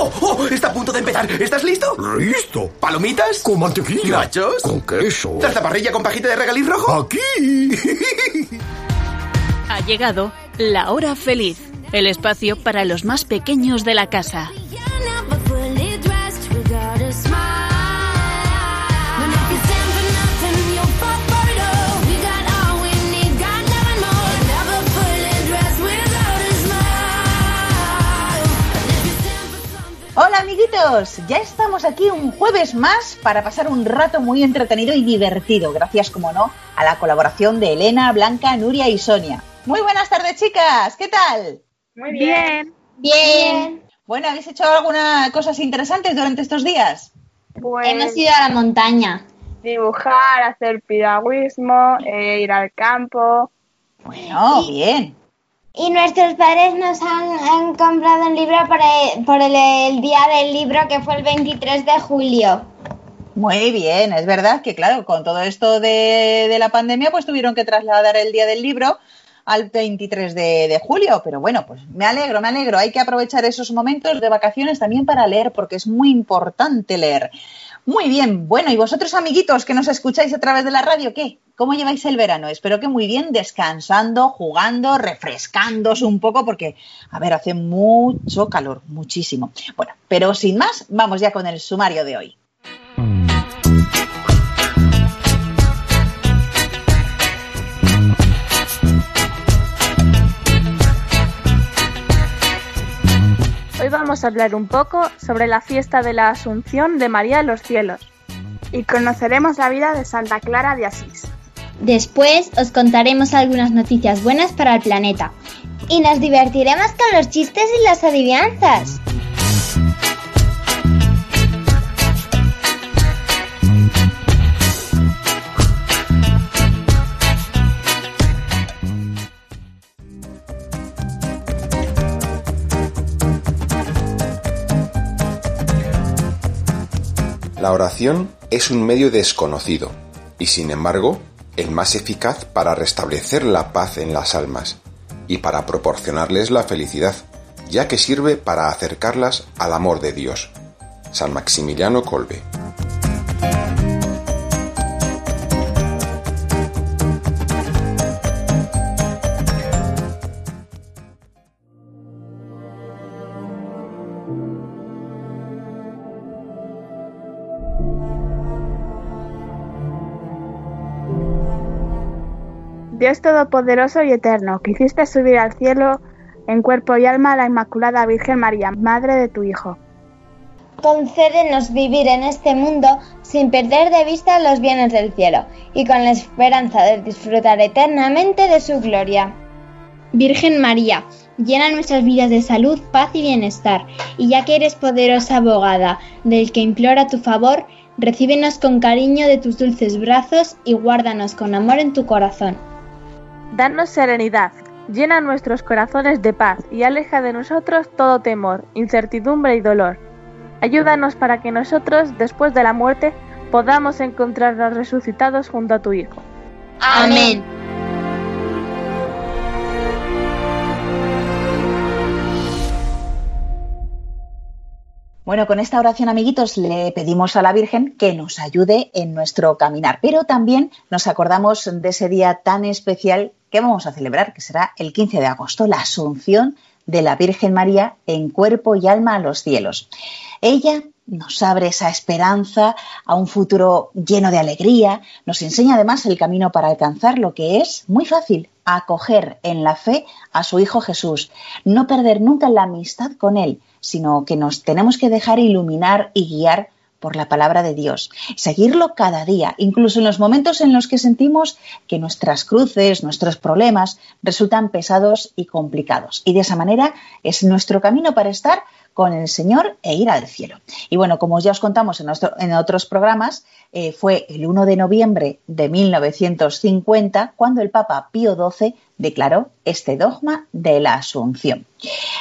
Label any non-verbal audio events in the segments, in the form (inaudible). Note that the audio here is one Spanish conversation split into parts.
¡Oh, oh! Está a punto de empezar. ¿Estás listo? ¡Listo! ¿Palomitas? Con mantequilla. ¿Nachos? Con queso. ¿Salsa parrilla con pajita de regaliz rojo? Aquí. Ha llegado la hora feliz, el espacio para los más pequeños de la casa. Hola amiguitos, ya estamos aquí un jueves más para pasar un rato muy entretenido y divertido, gracias como no a la colaboración de Elena, Blanca, Nuria y Sonia. Muy buenas tardes chicas, ¿qué tal? Muy bien. Bien. Bueno, ¿habéis hecho algunas cosas interesantes durante estos días? Pues Hemos ido a la montaña. dibujar, hacer piragüismo, eh, ir al campo. Bueno, bien. Y nuestros padres nos han, comprado un libro por, el, por el, día del libro que fue el 23 de julio. Muy bien, es verdad que claro, con todo esto de, de la pandemia, pues tuvieron que trasladar el día del libro al 23 de, de julio, pero bueno, pues me alegro, me alegro. Hay que aprovechar esos momentos de vacaciones también para leer, porque es muy importante leer. Muy bien, bueno, y vosotros amiguitos que nos escucháis a través de la radio, ¿qué? ¿Cómo lleváis el verano? Espero que muy bien, descansando, jugando, refrescándoos un poco, porque, a ver, hace mucho calor, muchísimo. Bueno, pero sin más, vamos ya con el sumario de hoy. Hoy vamos a hablar un poco sobre la fiesta de la Asunción de María a los cielos y conoceremos la vida de Santa Clara de Asís. Después os contaremos algunas noticias buenas para el planeta. Y nos divertiremos con los chistes y las adivinanzas. La oración es un medio desconocido y sin embargo el más eficaz para restablecer la paz en las almas y para proporcionarles la felicidad, ya que sirve para acercarlas al amor de Dios. San Maximiliano Kolbe. Dios Todopoderoso y Eterno, que hiciste subir al cielo en cuerpo y alma a la Inmaculada Virgen María, Madre de tu Hijo. Concédenos vivir en este mundo sin perder de vista los bienes del cielo y con la esperanza de disfrutar eternamente de su gloria. Virgen María, llena nuestras vidas de salud, paz y bienestar, y ya que eres poderosa abogada del que implora tu favor, recíbenos con cariño de tus dulces brazos y guárdanos con amor en tu corazón. Danos serenidad, llena nuestros corazones de paz y aleja de nosotros todo temor, incertidumbre y dolor. Ayúdanos para que nosotros, después de la muerte, podamos encontrarnos resucitados junto a tu Hijo. Amén. Bueno, con esta oración, amiguitos, le pedimos a la Virgen que nos ayude en nuestro caminar, pero también nos acordamos de ese día tan especial que vamos a celebrar, que será el 15 de agosto, la Asunción de la Virgen María en cuerpo y alma a los cielos. Ella nos abre esa esperanza a un futuro lleno de alegría, nos enseña además el camino para alcanzar lo que es muy fácil, acoger en la fe a su Hijo Jesús, no perder nunca la amistad con Él, sino que nos tenemos que dejar iluminar y guiar por la palabra de Dios, seguirlo cada día, incluso en los momentos en los que sentimos que nuestras cruces, nuestros problemas resultan pesados y complicados. Y de esa manera es nuestro camino para estar con el Señor e ir al cielo. Y bueno, como ya os contamos en, otros programas, eh, fue el 1 de noviembre de 1950 cuando el Papa Pío XII declaró este dogma de la Asunción.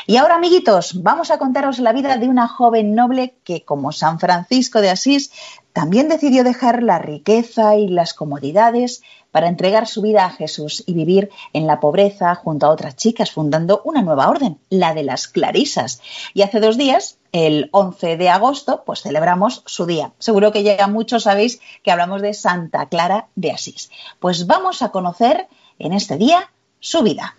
Y ahora, amiguitos, vamos a contaros la vida de una joven noble que, como San Francisco de Asís, también decidió dejar la riqueza y las comodidades para entregar su vida a Jesús y vivir en la pobreza junto a otras chicas, fundando una nueva orden, la de las Clarisas. Y hace dos días, el 11 de agosto, pues celebramos su día. Seguro que ya muchos sabéis que hablamos de Santa Clara de Asís. Pues vamos a conocer en este día su vida.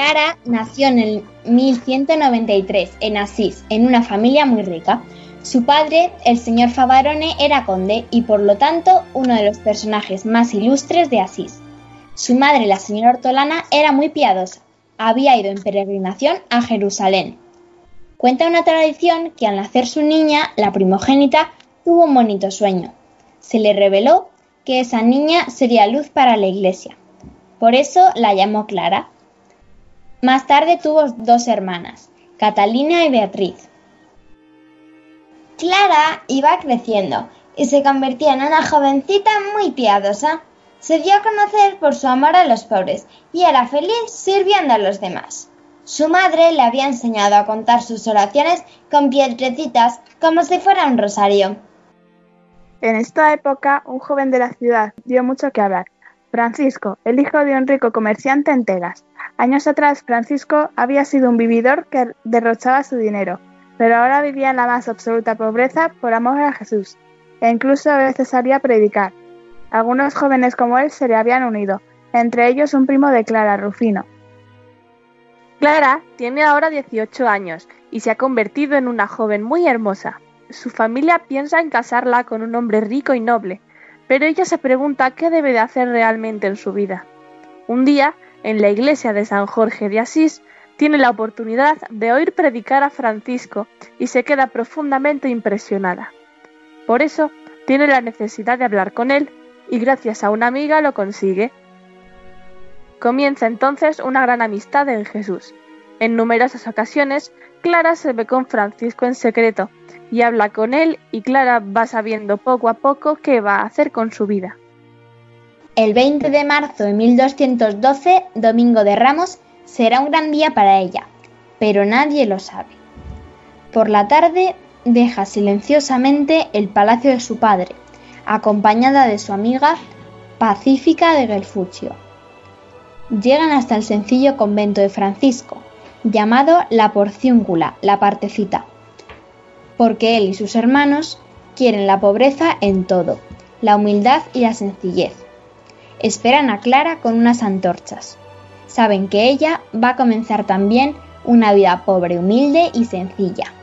Clara nació en el 1193 en Asís, en una familia muy rica. Su padre, el señor Favarone, era conde y por lo tanto uno de los personajes más ilustres de Asís. Su madre, la señora Hortolana, era muy piadosa. Había ido en peregrinación a Jerusalén. Cuenta una tradición que al nacer su niña, la primogénita, tuvo un bonito sueño. Se le reveló que esa niña sería luz para la iglesia. Por eso la llamó Clara. Más tarde tuvo dos hermanas, Catalina y Beatriz. Clara iba creciendo y se convertía en una jovencita muy piadosa. Se dio a conocer por su amor a los pobres y era feliz sirviendo a los demás. Su madre le había enseñado a contar sus oraciones con piedrecitas como si fuera un rosario. En esta época, un joven de la ciudad dio mucho que hablar. Francisco, el hijo de un rico comerciante en telas. Años atrás, Francisco había sido un vividor que derrochaba su dinero, pero ahora vivía en la más absoluta pobreza por amor a Jesús, e incluso a veces salía a predicar. Algunos jóvenes como él se le habían unido, entre ellos un primo de Clara, Rufino. Clara tiene ahora 18 años y se ha convertido en una joven muy hermosa. Su familia piensa en casarla con un hombre rico y noble, pero ella se pregunta qué debe de hacer realmente en su vida. Un día, en la iglesia de San Jorge de Asís, tiene la oportunidad de oír predicar a Francisco y se queda profundamente impresionada. Por eso, tiene la necesidad de hablar con él y gracias a una amiga lo consigue. Comienza entonces una gran amistad en Jesús. En numerosas ocasiones, Clara se ve con Francisco en secreto y habla con él y Clara va sabiendo poco a poco qué va a hacer con su vida. El 20 de marzo de 1212, Domingo de Ramos, será un gran día para ella, pero nadie lo sabe. Por la tarde deja silenciosamente el palacio de su padre, acompañada de su amiga Pacífica de Gelfuccio. Llegan hasta el sencillo convento de Francisco, llamado la Porciúncula, la partecita, porque él y sus hermanos quieren la pobreza en todo, la humildad y la sencillez. Esperan a Clara con unas antorchas. Saben que ella va a comenzar también una vida pobre, humilde y sencilla.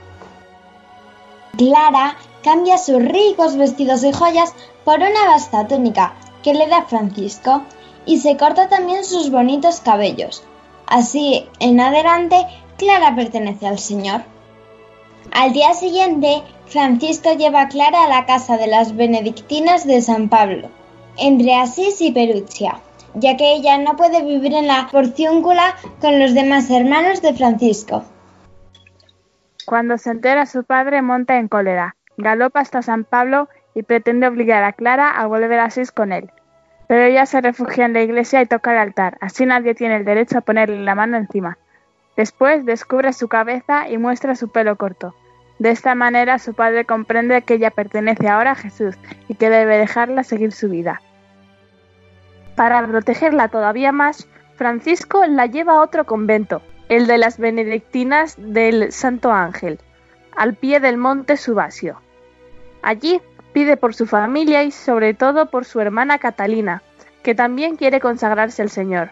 Clara cambia sus ricos vestidos y joyas por una vasta túnica que le da Francisco y se corta también sus bonitos cabellos. Así, en adelante, Clara pertenece al Señor. Al día siguiente, Francisco lleva a Clara a la casa de las benedictinas de San Pablo, entre Asís y Perugia, ya que ella no puede vivir en la porciúncula con los demás hermanos de Francisco. Cuando se entera su padre monta en cólera, galopa hasta San Pablo y pretende obligar a Clara a volver a Asís con él. Pero ella se refugia en la iglesia y toca el altar, así nadie tiene el derecho a ponerle la mano encima. Después descubre su cabeza y muestra su pelo corto. De esta manera su padre comprende que ella pertenece ahora a Jesús y que debe dejarla seguir su vida. Para protegerla todavía más, Francisco la lleva a otro convento, el de las benedictinas del Santo Ángel, al pie del monte Subasio. Allí pide por su familia y sobre todo por su hermana Catalina, que también quiere consagrarse al Señor.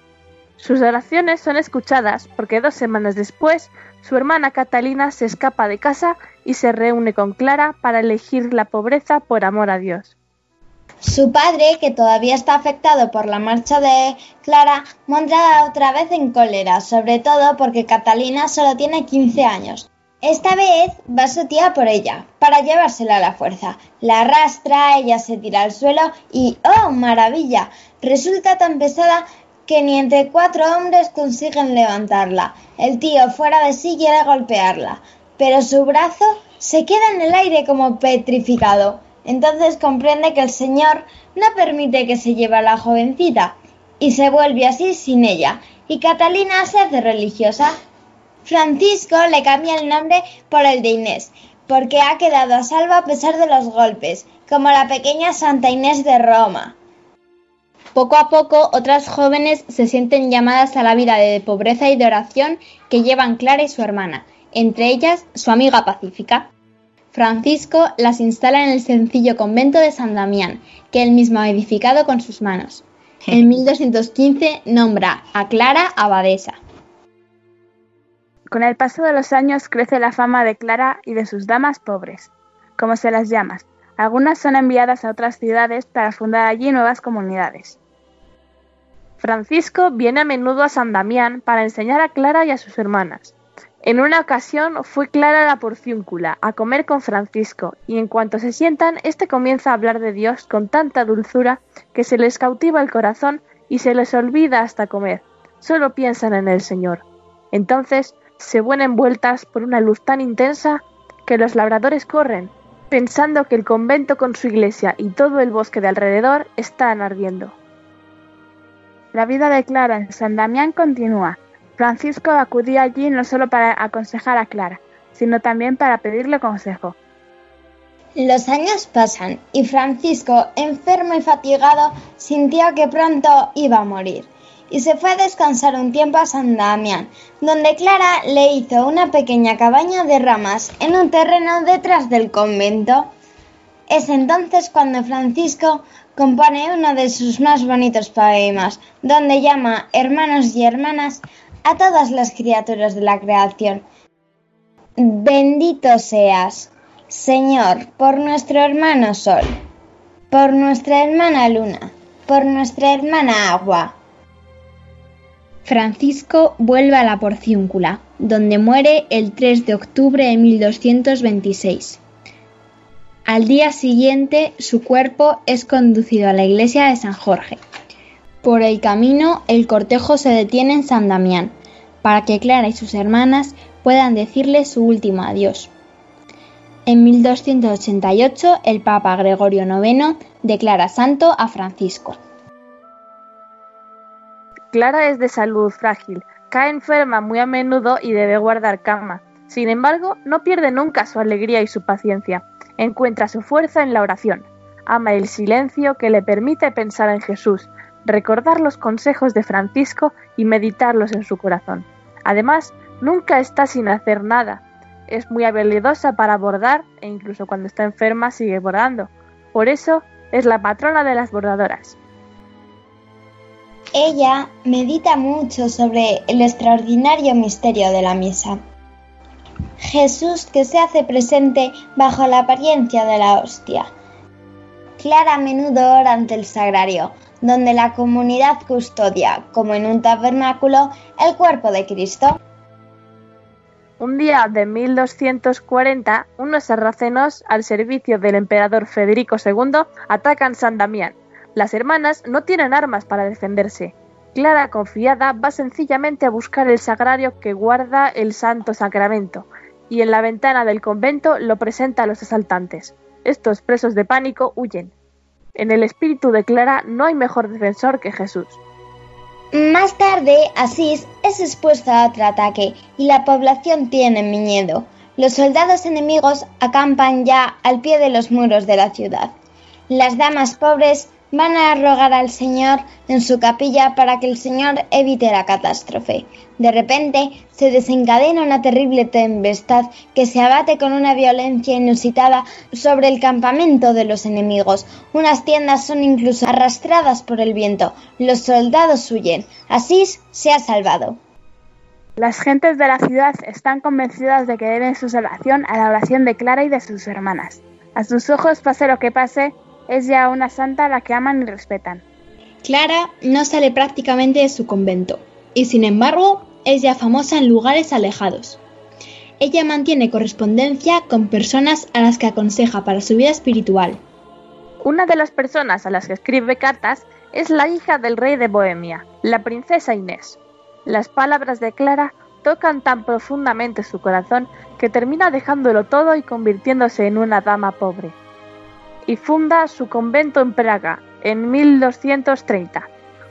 Sus oraciones son escuchadas porque dos semanas después su hermana Catalina se escapa de casa y se reúne con Clara para elegir la pobreza por amor a Dios. Su padre, que todavía está afectado por la marcha de Clara, monta otra vez en cólera, sobre todo porque Catalina solo tiene 15 años. Esta vez va su tía por ella, para llevársela a la fuerza. La arrastra, ella se tira al suelo y ¡oh, maravilla! Resulta tan pesada que ni entre cuatro hombres consiguen levantarla. El tío fuera de sí quiere golpearla, pero su brazo se queda en el aire como petrificado. Entonces comprende que el Señor no permite que se lleve a la jovencita y se vuelve así sin ella, y Catalina se hace religiosa. Francisco le cambia el nombre por el de Inés, porque ha quedado a salvo a pesar de los golpes, como la pequeña Santa Inés de Roma. Poco a poco, otras jóvenes se sienten llamadas a la vida de pobreza y de oración que llevan Clara y su hermana, entre ellas su amiga Pacífica. Francisco las instala en el sencillo convento de San Damián, que él mismo ha edificado con sus manos. En (laughs) 1215 nombra a Clara abadesa. Con el paso de los años crece la fama de Clara y de sus damas pobres, como se las llama. Algunas son enviadas a otras ciudades para fundar allí nuevas comunidades. Francisco viene a menudo a San Damián para enseñar a Clara y a sus hermanas. En una ocasión fue Clara la porciúncula a comer con Francisco, y en cuanto se sientan, éste comienza a hablar de Dios con tanta dulzura que se les cautiva el corazón y se les olvida hasta comer. Solo piensan en el Señor. Entonces se ven envueltas por una luz tan intensa que los labradores corren, pensando que el convento con su iglesia y todo el bosque de alrededor están ardiendo. La vida de Clara en San Damián continúa. Francisco acudía allí no solo para aconsejar a Clara, sino también para pedirle consejo. Los años pasan y Francisco, enfermo y fatigado, sintió que pronto iba a morir y se fue a descansar un tiempo a San Damián, donde Clara le hizo una pequeña cabaña de ramas en un terreno detrás del convento. Es entonces cuando Francisco compone uno de sus más bonitos poemas, donde llama hermanos y hermanas a todas las criaturas de la creación. Bendito seas, Señor, por nuestro hermano Sol, por nuestra hermana Luna, por nuestra hermana Agua. Francisco vuelve a la Porciúncula, donde muere el 3 de octubre de 1226. Al día siguiente, su cuerpo es conducido a la iglesia de San Jorge, por el camino, el cortejo se detiene en San Damián, para que Clara y sus hermanas puedan decirle su último adiós. En 1288, el Papa Gregorio IX declara santo a Francisco. Clara es de salud frágil, cae enferma muy a menudo y debe guardar cama. Sin embargo, no pierde nunca su alegría y su paciencia. Encuentra su fuerza en la oración. Ama el silencio que le permite pensar en Jesús, recordar los consejos de Francisco y meditarlos en su corazón. Además, nunca está sin hacer nada. Es muy habilidosa para bordar e incluso cuando está enferma sigue bordando. Por eso es la patrona de las bordadoras. Ella medita mucho sobre el extraordinario misterio de la misa. Jesús que se hace presente bajo la apariencia de la hostia. Clara a menudo ora ante el sagrario, donde la comunidad custodia, como en un tabernáculo, el cuerpo de Cristo. Un día de 1240, unos sarracenos, al servicio del emperador Federico II, atacan San Damián. Las hermanas no tienen armas para defenderse. Clara, confiada, va sencillamente a buscar el sagrario que guarda el Santo Sacramento, y en la ventana del convento lo presenta a los asaltantes. Estos, presos de pánico, huyen. En el espíritu de Clara no hay mejor defensor que Jesús. Más tarde, Asís es expuesto a otro ataque y la población tiene miedo. Los soldados enemigos acampan ya al pie de los muros de la ciudad. Las damas pobres van a rogar al Señor en su capilla para que el Señor evite la catástrofe. De repente se desencadena una terrible tempestad que se abate con una violencia inusitada sobre el campamento de los enemigos. Unas tiendas son incluso arrastradas por el viento. Los soldados huyen. Asís se ha salvado. Las gentes de la ciudad están convencidas de que deben su salvación a la oración de Clara y de sus hermanas. A sus ojos, pase lo que pase, es ya una santa a la que aman y respetan. Clara no sale prácticamente de su convento, y sin embargo es ya famosa en lugares alejados. Ella mantiene correspondencia con personas a las que aconseja para su vida espiritual. Una de las personas a las que escribe cartas es la hija del rey de Bohemia, la princesa Inés. Las palabras de Clara tocan tan profundamente su corazón que termina dejándolo todo y convirtiéndose en una dama pobre. Y funda su convento en Praga en 1230.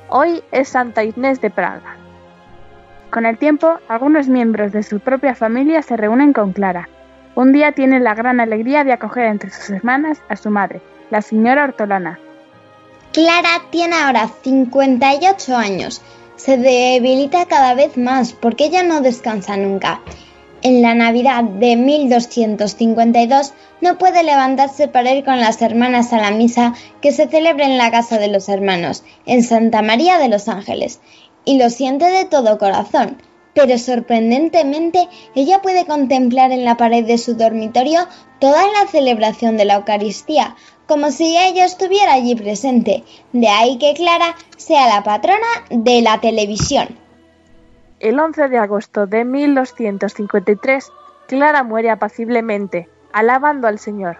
Hoy es Santa Inés de Praga. Con el tiempo, algunos miembros de su propia familia se reúnen con Clara. Un día tiene la gran alegría de acoger entre sus hermanas a su madre, la señora Hortolana. Clara tiene ahora 58 años. Se debilita cada vez más porque ella no descansa nunca. En la Navidad de 1252 no puede levantarse para ir con las hermanas a la misa que se celebra en la casa de los hermanos, en Santa María de los Ángeles, y lo siente de todo corazón. Pero sorprendentemente ella puede contemplar en la pared de su dormitorio toda la celebración de la Eucaristía, como si ella estuviera allí presente. De ahí que Clara sea la patrona de la televisión. El 11 de agosto de 1253, Clara muere apaciblemente, alabando al Señor.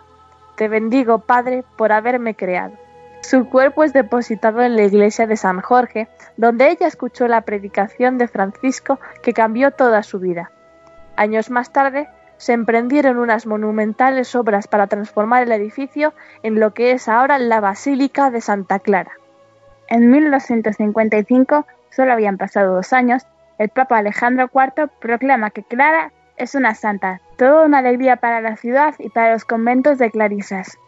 Te bendigo, Padre, por haberme creado. Su cuerpo es depositado en la iglesia de San Jorge, donde ella escuchó la predicación de Francisco que cambió toda su vida. Años más tarde, se emprendieron unas monumentales obras para transformar el edificio en lo que es ahora la Basílica de Santa Clara. En 1255, solo habían pasado dos años, el Papa Alejandro IV proclama que Clara es una santa, toda una alegría para la ciudad y para los conventos de clarisas.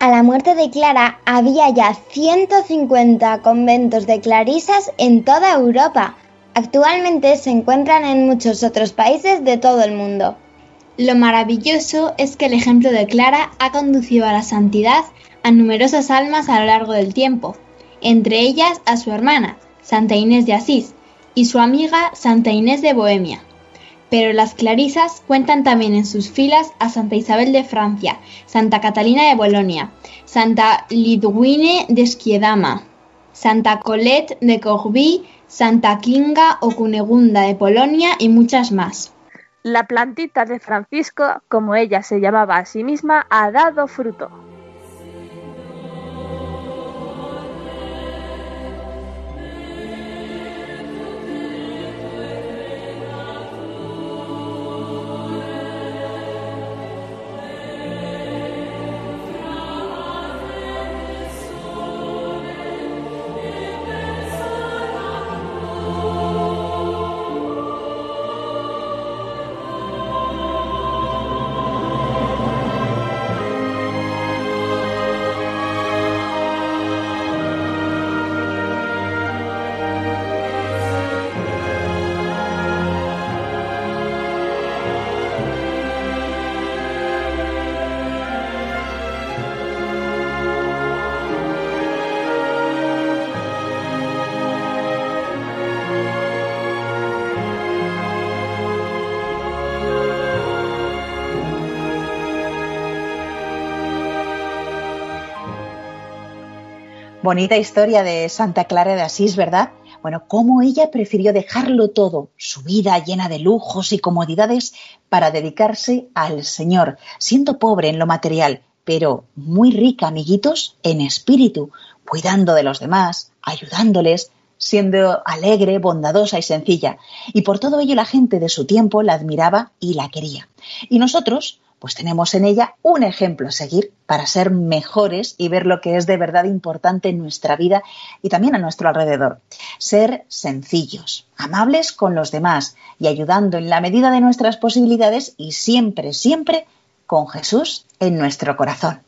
A la muerte de Clara había ya 150 conventos de clarisas en toda Europa. Actualmente se encuentran en muchos otros países de todo el mundo. Lo maravilloso es que el ejemplo de Clara ha conducido a la santidad a numerosas almas a lo largo del tiempo, entre ellas a su hermana, Santa Inés de Asís, y su amiga Santa Inés de Bohemia pero las clarisas cuentan también en sus filas a Santa Isabel de Francia, Santa Catalina de Bolonia, Santa Lidwine de Schiedama, Santa Colette de Corbie, Santa Kinga o Cunegunda de Polonia y muchas más. La plantita de Francisco, como ella se llamaba a sí misma, ha dado fruto. Bonita historia de Santa Clara de Asís, ¿verdad? Bueno, cómo ella prefirió dejarlo todo, su vida llena de lujos y comodidades, para dedicarse al Señor, siendo pobre en lo material, pero muy rica, amiguitos, en espíritu, cuidando de los demás, ayudándoles, siendo alegre, bondadosa y sencilla. Y por todo ello la gente de su tiempo la admiraba y la quería. Y nosotros, pues tenemos en ella un ejemplo a seguir para ser mejores y ver lo que es de verdad importante en nuestra vida y también a nuestro alrededor. Ser sencillos, amables con los demás y ayudando en la medida de nuestras posibilidades y siempre, siempre con Jesús en nuestro corazón.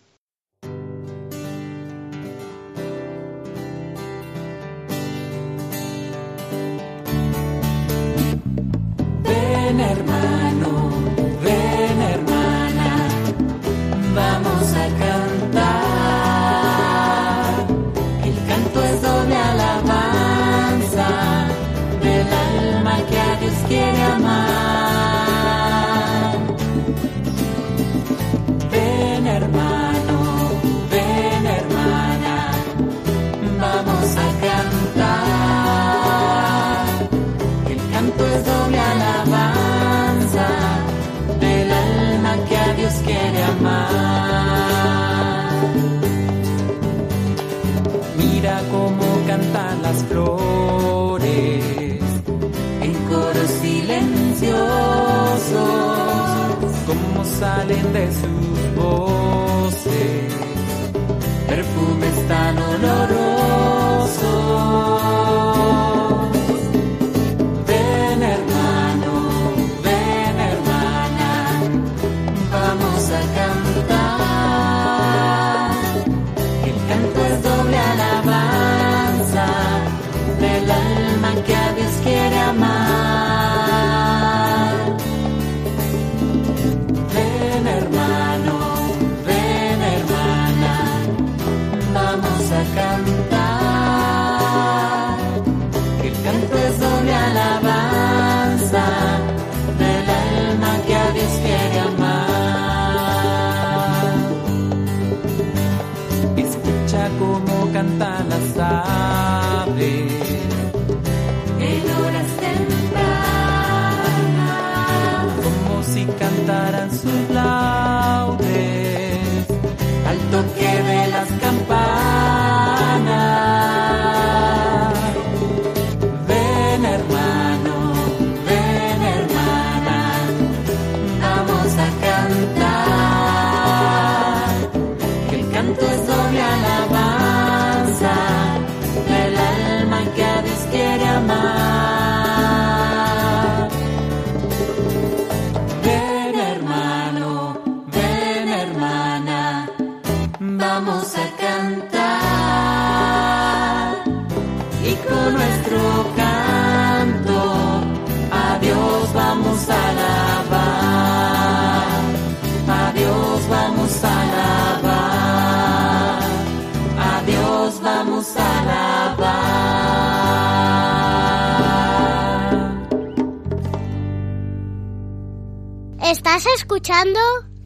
Estás escuchando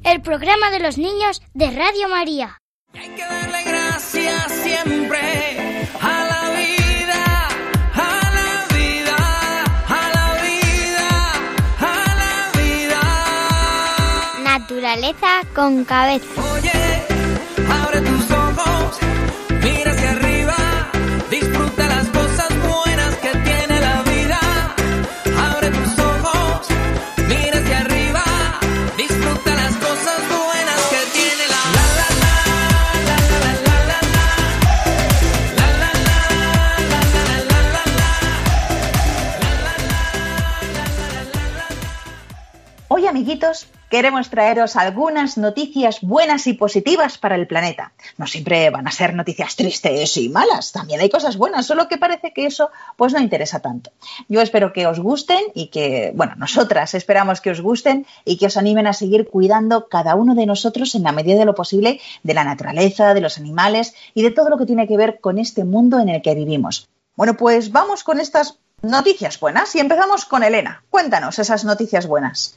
el programa de los niños de Radio María. Hay que darle gracias siempre Naturaleza con cabeza. Oye, abre tus ojos, mira hacia arriba, disfruta las cosas buenas que tiene la vida. Abre tus ojos, mira hacia arriba, disfruta las cosas buenas que tiene la la la la la la la la la la la la la Hoy, amiguitos, queremos traeros algunas noticias buenas y positivas para el planeta. No siempre van a ser noticias tristes y malas, también hay cosas buenas, solo que parece que eso pues no interesa tanto. Yo espero que os gusten y que, bueno, nosotras esperamos que os gusten y que os animen a seguir cuidando cada uno de nosotros en la medida de lo posible de la naturaleza, de los animales y de todo lo que tiene que ver con este mundo en el que vivimos. Bueno, pues vamos con estas noticias buenas y empezamos con Elena. Cuéntanos esas noticias buenas.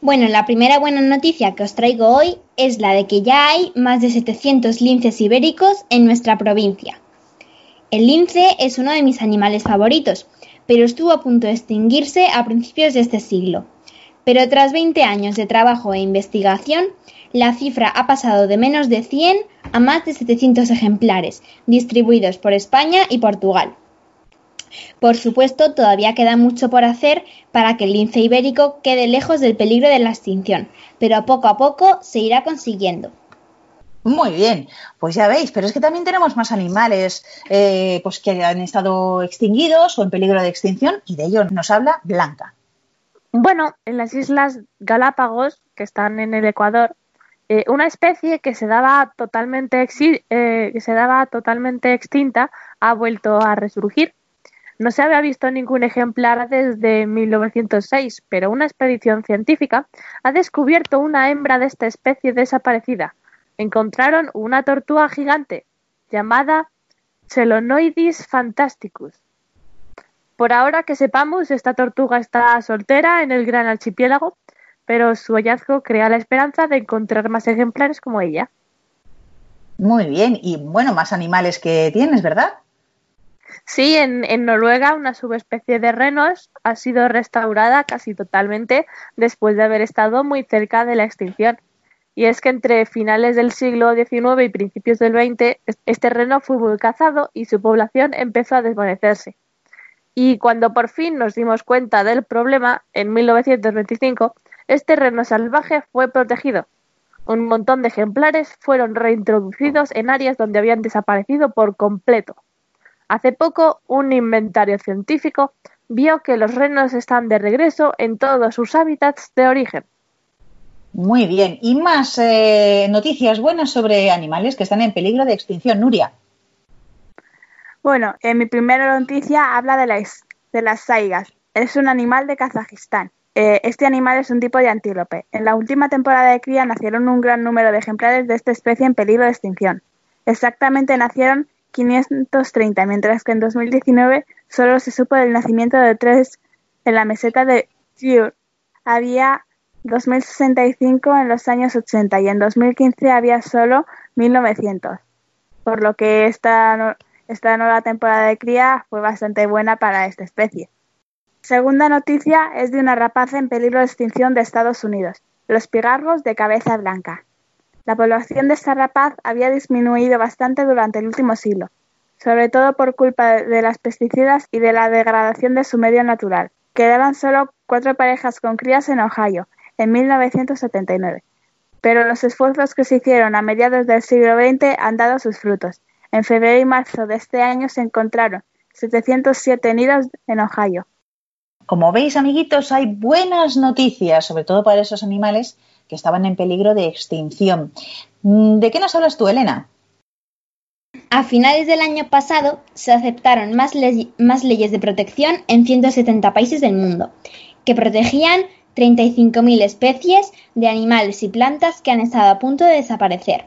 Bueno, la primera buena noticia que os traigo hoy es la de que ya hay más de 700 linces ibéricos en nuestra provincia. El lince es uno de mis animales favoritos, pero estuvo a punto de extinguirse a principios de este siglo. Pero tras 20 años de trabajo e investigación, la cifra ha pasado de menos de 100 a más de 700 ejemplares, distribuidos por España y Portugal. Por supuesto, todavía queda mucho por hacer para que el lince ibérico quede lejos del peligro de la extinción, pero poco a poco se irá consiguiendo. Muy bien, pues ya veis, pero es que también tenemos más animales eh, pues que han estado extinguidos o en peligro de extinción y de ello nos habla Blanca. Bueno, en las Islas Galápagos, que están en el Ecuador, eh, una especie que se daba totalmente eh, que se daba totalmente extinta ha vuelto a resurgir. No se había visto ningún ejemplar desde 1906, pero una expedición científica ha descubierto una hembra de esta especie desaparecida. Encontraron una tortuga gigante llamada Chelonoidis fantasticus. Por ahora que sepamos, esta tortuga está soltera en el gran archipiélago, pero su hallazgo crea la esperanza de encontrar más ejemplares como ella. Muy bien, y bueno, más animales que tienes, ¿verdad? Sí, en, Noruega una subespecie de renos ha sido restaurada casi totalmente después de haber estado muy cerca de la extinción. Y es que entre finales del siglo XIX y principios del XX, este reno fue muy cazado y su población empezó a desvanecerse. Y cuando por fin nos dimos cuenta del problema, en 1925, este reno salvaje fue protegido. Un montón de ejemplares fueron reintroducidos en áreas donde habían desaparecido por completo. Hace poco, un inventario científico vio que los renos están de regreso en todos sus hábitats de origen. Muy bien, y más eh, noticias buenas sobre animales que están en peligro de extinción, Nuria. Bueno, en mi primera noticia habla de las, de las saigas. Es un animal de Kazajistán. Eh, este animal es un tipo de antílope. En la última temporada de cría nacieron un gran número de ejemplares de esta especie en peligro de extinción. Exactamente nacieron 530, mientras que en 2019 solo se supo del nacimiento de tres en la meseta de Gyur. Había 2.065 en los años 80 y en 2015 había solo 1.900, por lo que esta, esta nueva temporada de cría fue bastante buena para esta especie. Segunda noticia es de una rapaz en peligro de extinción de Estados Unidos, los pigargos de cabeza blanca. La población de esta rapaz había disminuido bastante durante el último siglo, sobre todo por culpa de las pesticidas y de la degradación de su medio natural. Quedaban solo cuatro parejas con crías en Ohio en 1979. Pero los esfuerzos que se hicieron a mediados del siglo XX han dado sus frutos. En febrero y marzo de este año se encontraron 707 nidos en Ohio. Como veis, amiguitos, hay buenas noticias, sobre todo para esos animales que estaban en peligro de extinción. ¿De qué nos hablas tú, Elena? A finales del año pasado se aceptaron más, le más leyes de protección en 170 países del mundo, que protegían 35.000 especies de animales y plantas que han estado a punto de desaparecer.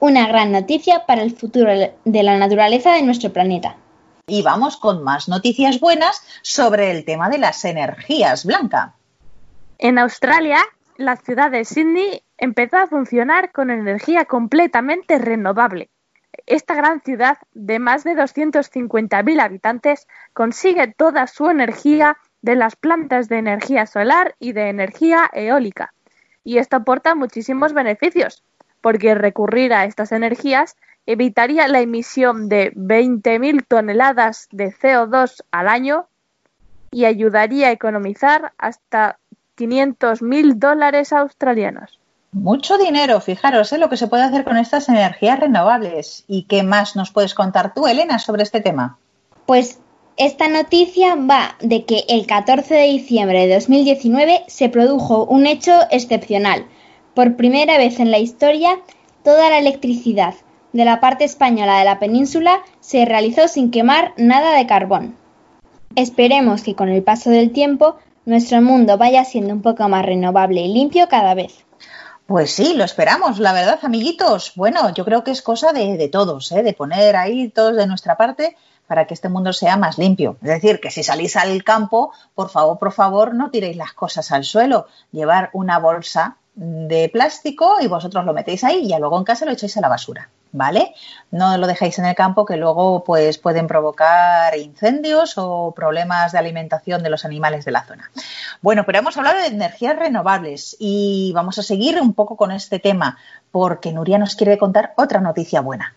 Una gran noticia para el futuro de la naturaleza de nuestro planeta. Y vamos con más noticias buenas sobre el tema de las energías, Blanca. En Australia, la ciudad de Sydney empezó a funcionar con energía completamente renovable. Esta gran ciudad de más de 250.000 habitantes consigue toda su energía de las plantas de energía solar y de energía eólica. Y esto aporta muchísimos beneficios, porque recurrir a estas energías evitaría la emisión de 20.000 toneladas de CO2 al año y ayudaría a economizar hasta 500.000 dólares australianos. Mucho dinero, fijaros ¿eh? lo que se puede hacer con estas energías renovables. ¿Y qué más nos puedes contar tú, Elena, sobre este tema? Pues esta noticia va de que el 14 de diciembre de 2019 se produjo un hecho excepcional. Por primera vez en la historia, toda la electricidad de la parte española de la península se realizó sin quemar nada de carbón. Esperemos que con el paso del tiempo nuestro mundo vaya siendo un poco más renovable y limpio cada vez. Pues sí, lo esperamos, la verdad, amiguitos. Bueno, yo creo que es cosa de, de todos, ¿eh? de poner ahí todos de nuestra parte para que este mundo sea más limpio. Es decir, que si salís al campo, por favor, por favor, no tiréis las cosas al suelo. Llevar una bolsa de plástico y vosotros lo metéis ahí y luego en casa lo echáis a la basura, ¿vale? No lo dejáis en el campo que luego pues pueden provocar incendios o problemas de alimentación de los animales de la zona. Bueno, pero hemos hablado de energías renovables y vamos a seguir un poco con este tema porque Nuria nos quiere contar otra noticia buena.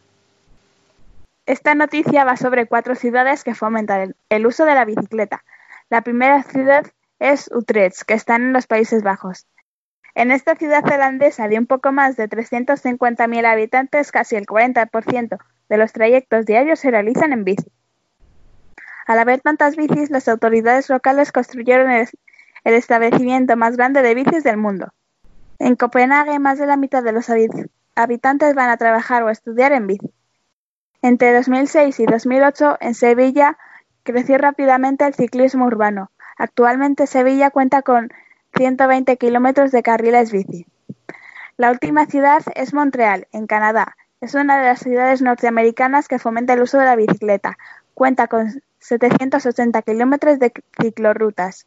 Esta noticia va sobre cuatro ciudades que fomentan el uso de la bicicleta. La primera ciudad es Utrecht, que está en los Países Bajos. En esta ciudad holandesa de un poco más de 350.000 habitantes, casi el 40% de los trayectos diarios se realizan en bici. Al haber tantas bicis, las autoridades locales construyeron el, establecimiento más grande de bicis del mundo. En Copenhague, más de la mitad de los habitantes van a trabajar o estudiar en bici. Entre 2006 y 2008, en Sevilla creció rápidamente el ciclismo urbano. Actualmente Sevilla cuenta con 120 kilómetros de carriles bici. La última ciudad es Montreal, en Canadá. Es una de las ciudades norteamericanas que fomenta el uso de la bicicleta. Cuenta con 780 kilómetros de ciclorrutas.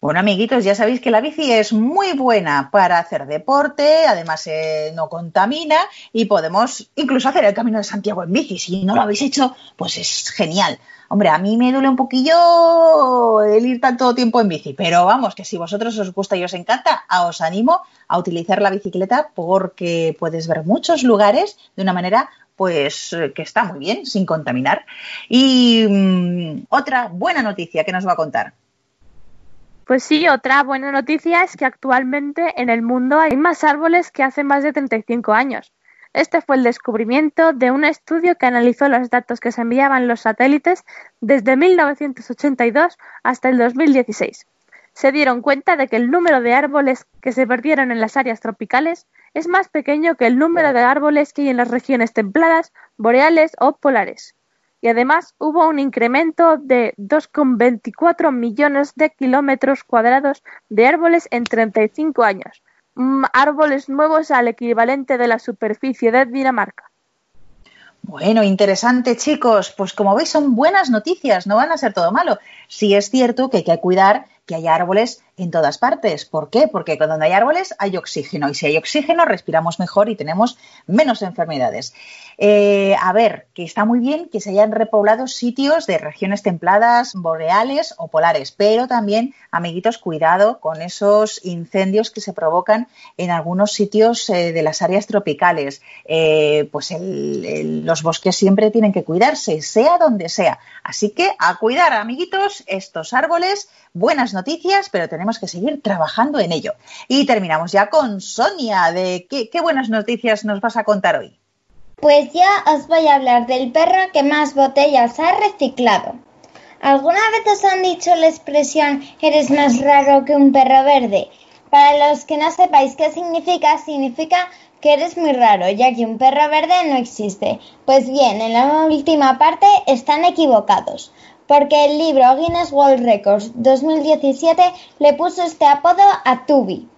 Bueno, amiguitos, ya sabéis que la bici es muy buena para hacer deporte, además eh, no contamina y podemos incluso hacer el Camino de Santiago en bici. Si no lo habéis hecho, pues es genial. Hombre, a mí me duele un poquillo el ir tanto tiempo en bici, pero vamos, que si vosotros os gusta y os encanta, os animo a utilizar la bicicleta porque puedes ver muchos lugares de una manera pues que está muy bien, sin contaminar. Y mmm, otra buena noticia que nos va a contar. Pues sí, otra buena noticia es que actualmente en el mundo hay más árboles que hace más de 35 años. Este fue el descubrimiento de un estudio que analizó los datos que se enviaban los satélites desde 1982 hasta el 2016. Se dieron cuenta de que el número de árboles que se perdieron en las áreas tropicales es más pequeño que el número de árboles que hay en las regiones templadas, boreales o polares y además hubo un incremento de 2,24 millones de kilómetros cuadrados de árboles en 35 años, árboles nuevos al equivalente de la superficie de Dinamarca. Bueno, interesante chicos, pues como veis son buenas noticias, no van a ser todo malo. Sí es cierto que hay que cuidar que haya árboles en todas partes. ¿Por qué? Porque donde hay árboles hay oxígeno y si hay oxígeno respiramos mejor y tenemos menos enfermedades. Eh, a ver, que está muy bien que se hayan repoblado sitios de regiones templadas, boreales o polares, pero también, amiguitos, cuidado con esos incendios que se provocan en algunos sitios eh, de las áreas tropicales. Eh, pues los bosques siempre tienen que cuidarse, sea donde sea. Así que a cuidar, amiguitos, estos árboles. Buenas noticias, pero tenemos que seguir trabajando en ello. Y terminamos ya con Sonia, de qué, buenas noticias nos vas a contar hoy. Pues ya os voy a hablar del perro que más botellas ha reciclado. ¿Alguna vez os han dicho la expresión eres más raro que un perro verde? Para los que no sepáis qué significa, significa que eres muy raro, ya que un perro verde no existe. Pues bien, en la última parte están equivocados, porque el libro Guinness World Records 2017 le puso este apodo a Tubi.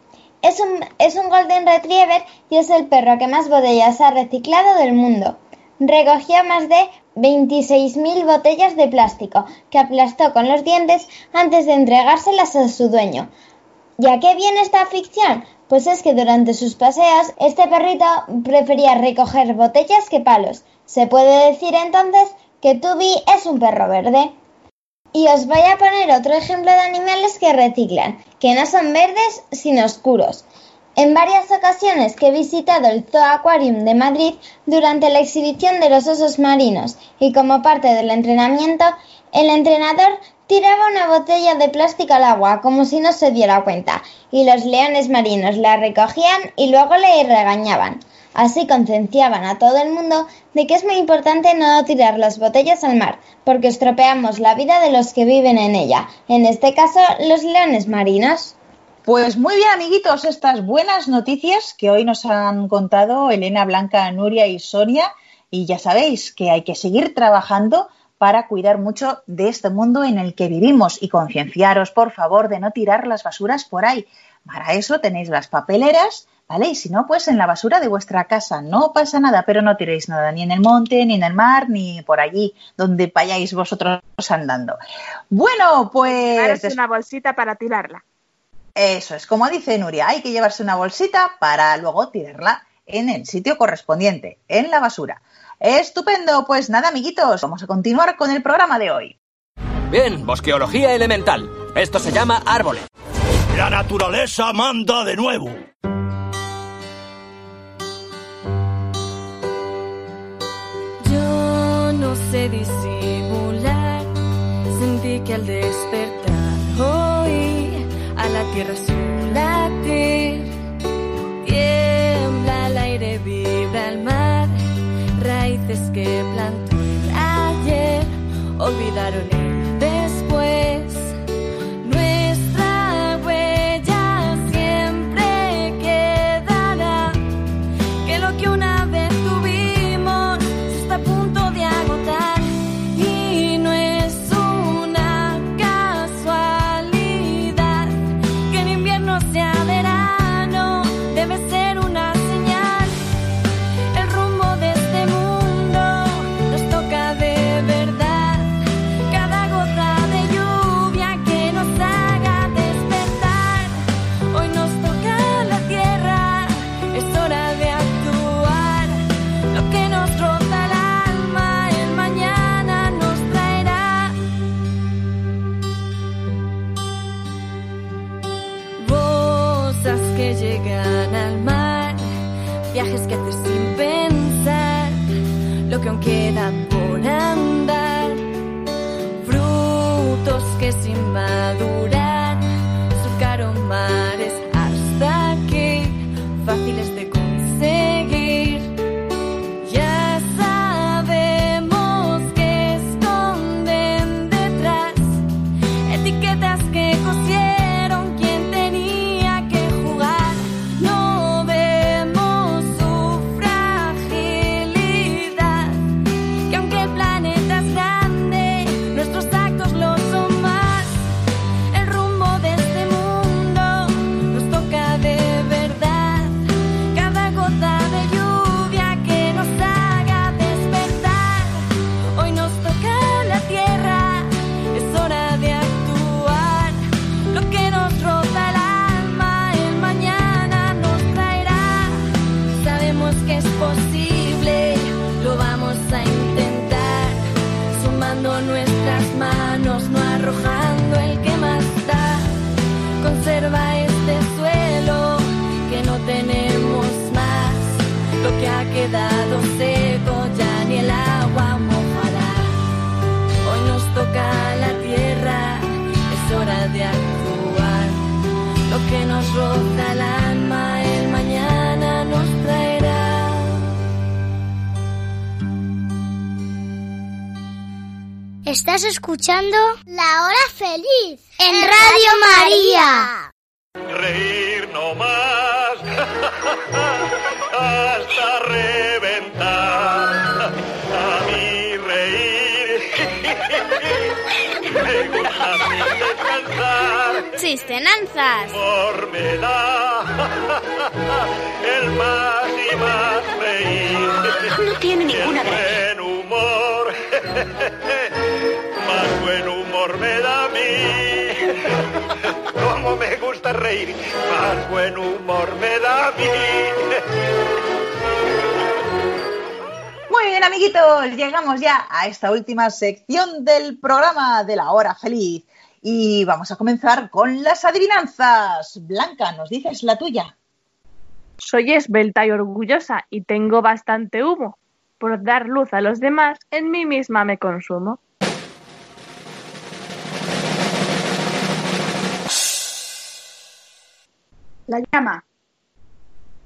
Es un, es un Golden Retriever y es el perro que más botellas ha reciclado del mundo. Recogió más de 26.000 botellas de plástico que aplastó con los dientes antes de entregárselas a su dueño. ¿Y a qué viene esta ficción? Pues es que durante sus paseos este perrito prefería recoger botellas que palos. Se puede decir entonces que Tubi es un perro verde. Y os voy a poner otro ejemplo de animales que reciclan, que no son verdes sino oscuros. En varias ocasiones que he visitado el Zoo Aquarium de Madrid durante la exhibición de los osos marinos y como parte del entrenamiento, el entrenador tiraba una botella de plástico al agua como si no se diera cuenta y los leones marinos la recogían y luego le regañaban. Así concienciaban a todo el mundo de que es muy importante no tirar las botellas al mar, porque estropeamos la vida de los que viven en ella, en este caso los leones marinos. Pues muy bien, amiguitos, estas buenas noticias que hoy nos han contado Elena, Blanca, Nuria y Sonia. Y ya sabéis que hay que seguir trabajando para cuidar mucho de este mundo en el que vivimos y concienciaros, por favor, de no tirar las basuras por ahí. Para eso tenéis las papeleras ¿vale? Y si no, pues en la basura de vuestra casa, no pasa nada, pero no tiréis nada, ni en el monte, ni en el mar, ni por allí, donde vayáis vosotros andando. Bueno, pues... Es una bolsita para tirarla. Eso es, como dice Nuria, hay que llevarse una bolsita para luego tirarla en el sitio correspondiente, en la basura. Estupendo, pues nada, amiguitos, vamos a continuar con el programa de hoy. Bien, bosqueología elemental. Esto se llama árboles. La naturaleza manda de nuevo. sé disimular. Sentí que al despertar oí a la tierra su latir. Tiembla el aire, vibra el mar. Raíces que plantó ayer olvidaron el escuchando La Hora Feliz en Radio María. Reír no más (laughs) hasta reventar. A mí reír (laughs) me gusta sin descansar. Chistenanzas. Humor me da (laughs) el más y más reír. No tiene ninguna gracia. Buen humor, buen humor me da a mí. (laughs) Como me gusta reír, más buen humor me da a mí. (laughs) Muy bien, amiguitos, llegamos ya a esta última sección del programa de la hora feliz. Y vamos a comenzar con las adivinanzas. Blanca, ¿nos dices la tuya? Soy esbelta y orgullosa y tengo bastante humo. Por dar luz a los demás, en mí misma me consumo. La llama.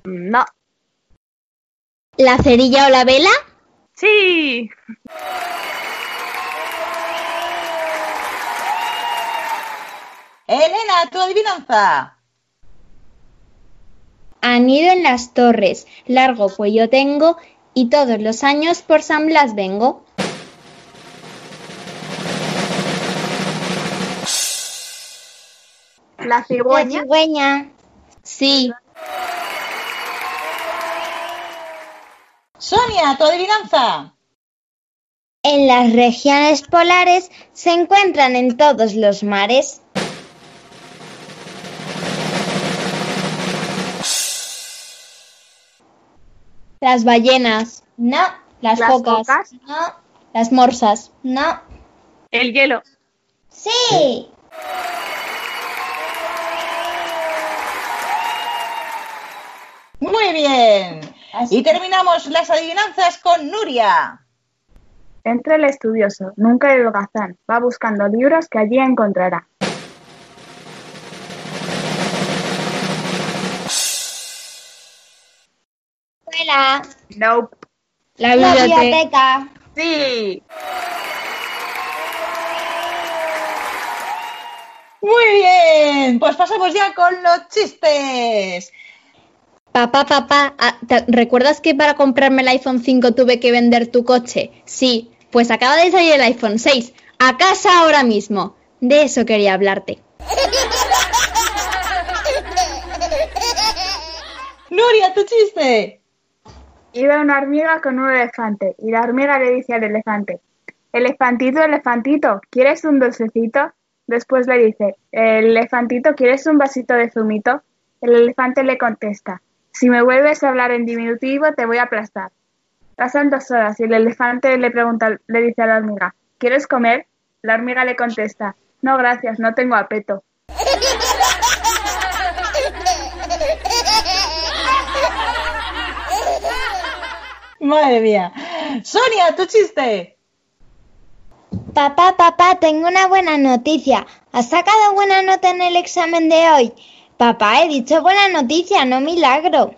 No. ¿La cerilla o la vela? Sí. Elena, tu adivinanza. Anido en las torres, largo cuello tengo y todos los años por San Blas vengo. La cigüeña. cigüeña. Sí, Sonia, tu adivinanza. En las regiones polares se encuentran en todos los mares. las ballenas, No, las, Las focas, focas. no, las morsas. no. El hielo. Sí. Muy bien. Y terminamos las adivinanzas con Nuria. Entra el estudioso, nunca el holgazán. Va buscando libros que allí encontrará. Escuela. Nope. La La biblioteca. biblioteca. Sí. Muy bien. Pues pasamos ya con los chistes. Papá, papá, ah, ¿te- ¿recuerdas que para comprarme el iPhone 5 tuve que vender tu coche? Sí, pues acaba de salir el iPhone 6. A casa ahora mismo. De eso quería hablarte. (laughs) Nuria, tu chiste. Iba una hormiga con un elefante y la hormiga le dice al elefante, elefantito, elefantito, ¿quieres un dulcecito? Después le dice, elefantito, ¿quieres un vasito de zumito? El elefante le contesta, si me vuelves a hablar en diminutivo te voy a aplastar. Pasan dos horas y el elefante le pregunta, le dice a la hormiga, ¿quieres comer? La hormiga le contesta, no gracias, no tengo apeto. Madre mía. Sonia, tu chiste. Papá, papá, tengo una buena noticia. ¿Has sacado buena nota en el examen de hoy? Papá, he dicho buena noticia, no milagro.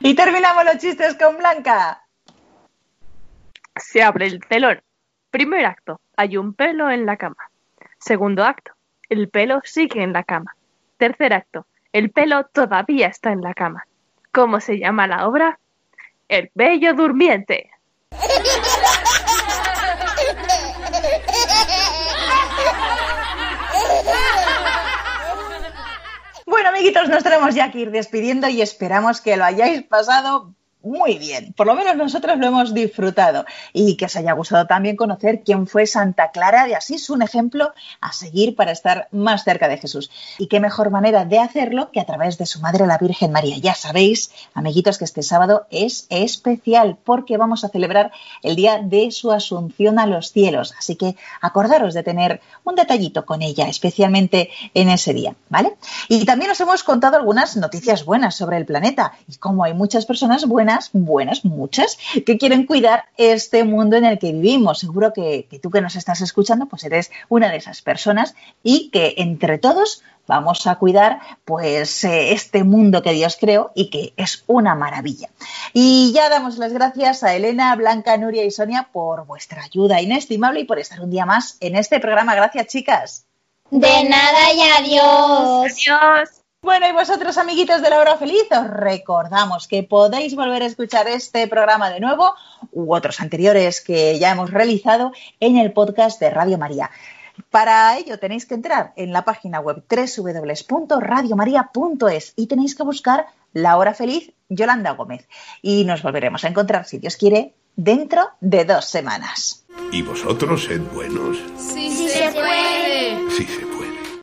Y terminamos los chistes con Blanca. Se abre el telón. Primer acto. Hay un pelo en la cama. Segundo acto. El pelo sigue en la cama. Tercer acto. El pelo todavía está en la cama. ¿Cómo se llama la obra? El bello durmiente. (laughs) nos tenemos ya que ir despidiendo y esperamos que lo hayáis pasado muy bien. Por lo menos nosotros lo hemos disfrutado y que os haya gustado también conocer quién fue Santa Clara de Asís, un ejemplo a seguir para estar más cerca de Jesús. Y qué mejor manera de hacerlo que a través de su madre la Virgen María. Ya sabéis, amiguitos, que este sábado es especial porque vamos a celebrar el día de su asunción a los cielos. Así que acordaros de tener un detallito con ella, especialmente en ese día, ¿vale? Y también os hemos contado algunas noticias buenas sobre el planeta y cómo hay muchas personas buenas, buenas, muchas, que quieren cuidar este mundo en el que vivimos. Seguro que, que tú que nos estás escuchando, pues eres una de esas personas y que entre todos vamos a cuidar pues eh, este mundo que Dios creó y que es una maravilla. Y ya damos las gracias a Elena, Blanca, Nuria y Sonia por vuestra ayuda inestimable y por estar un día más en este programa. Gracias, chicas. De nada y adiós. Adiós. Bueno, y vosotros, amiguitos de la hora feliz, os recordamos que podéis volver a escuchar este programa de nuevo u otros anteriores que ya hemos realizado en el podcast de Radio María. Para ello tenéis que entrar en la página web www.radiomaria.es y tenéis que buscar La Hora Feliz Yolanda Gómez. Y nos volveremos a encontrar, si Dios quiere, dentro de dos semanas. ¿Y vosotros sed buenos? Sí, sí se puede. Sí se puede.